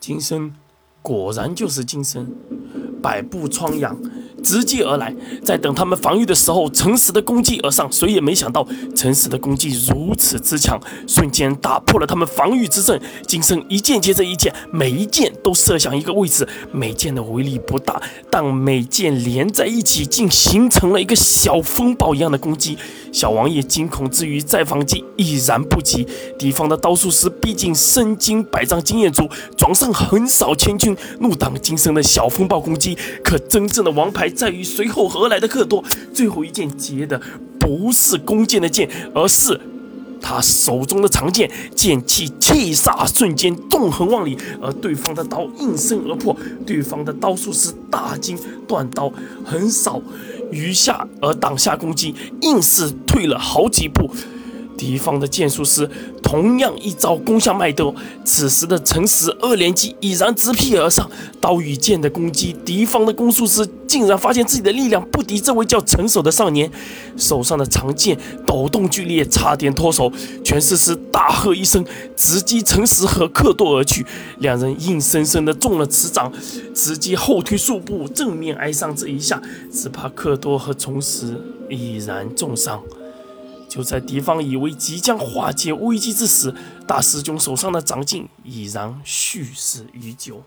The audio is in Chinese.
今生果然就是今生，百步疮痒。直击而来，在等他们防御的时候，诚实的攻击而上。谁也没想到，诚实的攻击如此之强，瞬间打破了他们防御之阵。金生一剑接着一剑，每一箭都射向一个位置，每剑的威力不大，但每剑连在一起，竟形成了一个小风暴一样的攻击。小王爷惊恐之余，再反击已然不及。敌方的刀术师毕竟身经百战经验足，装上横扫千军，怒挡金生的小风暴攻击。可真正的王牌。在于随后而来的克多，最后一剑结的不是弓箭的箭，而是他手中的长剑，剑气气煞瞬间纵横万里，而对方的刀应声而破，对方的刀术师大惊，断刀横扫余下而挡下攻击，硬是退了好几步。敌方的剑术师同样一招攻向麦兜，此时的诚实二连击已然直劈而上，刀与剑的攻击，敌方的攻术师竟然发现自己的力量不敌这位叫成手的少年，手上的长剑抖动剧烈，差点脱手。全师师大喝一声，直击诚实和克多而去，两人硬生生的中了此掌，直接后退数步，正面挨上这一下，只怕克多和重实已然重伤。就在敌方以为即将化解危机之时，大师兄手上的掌劲已然蓄势已久。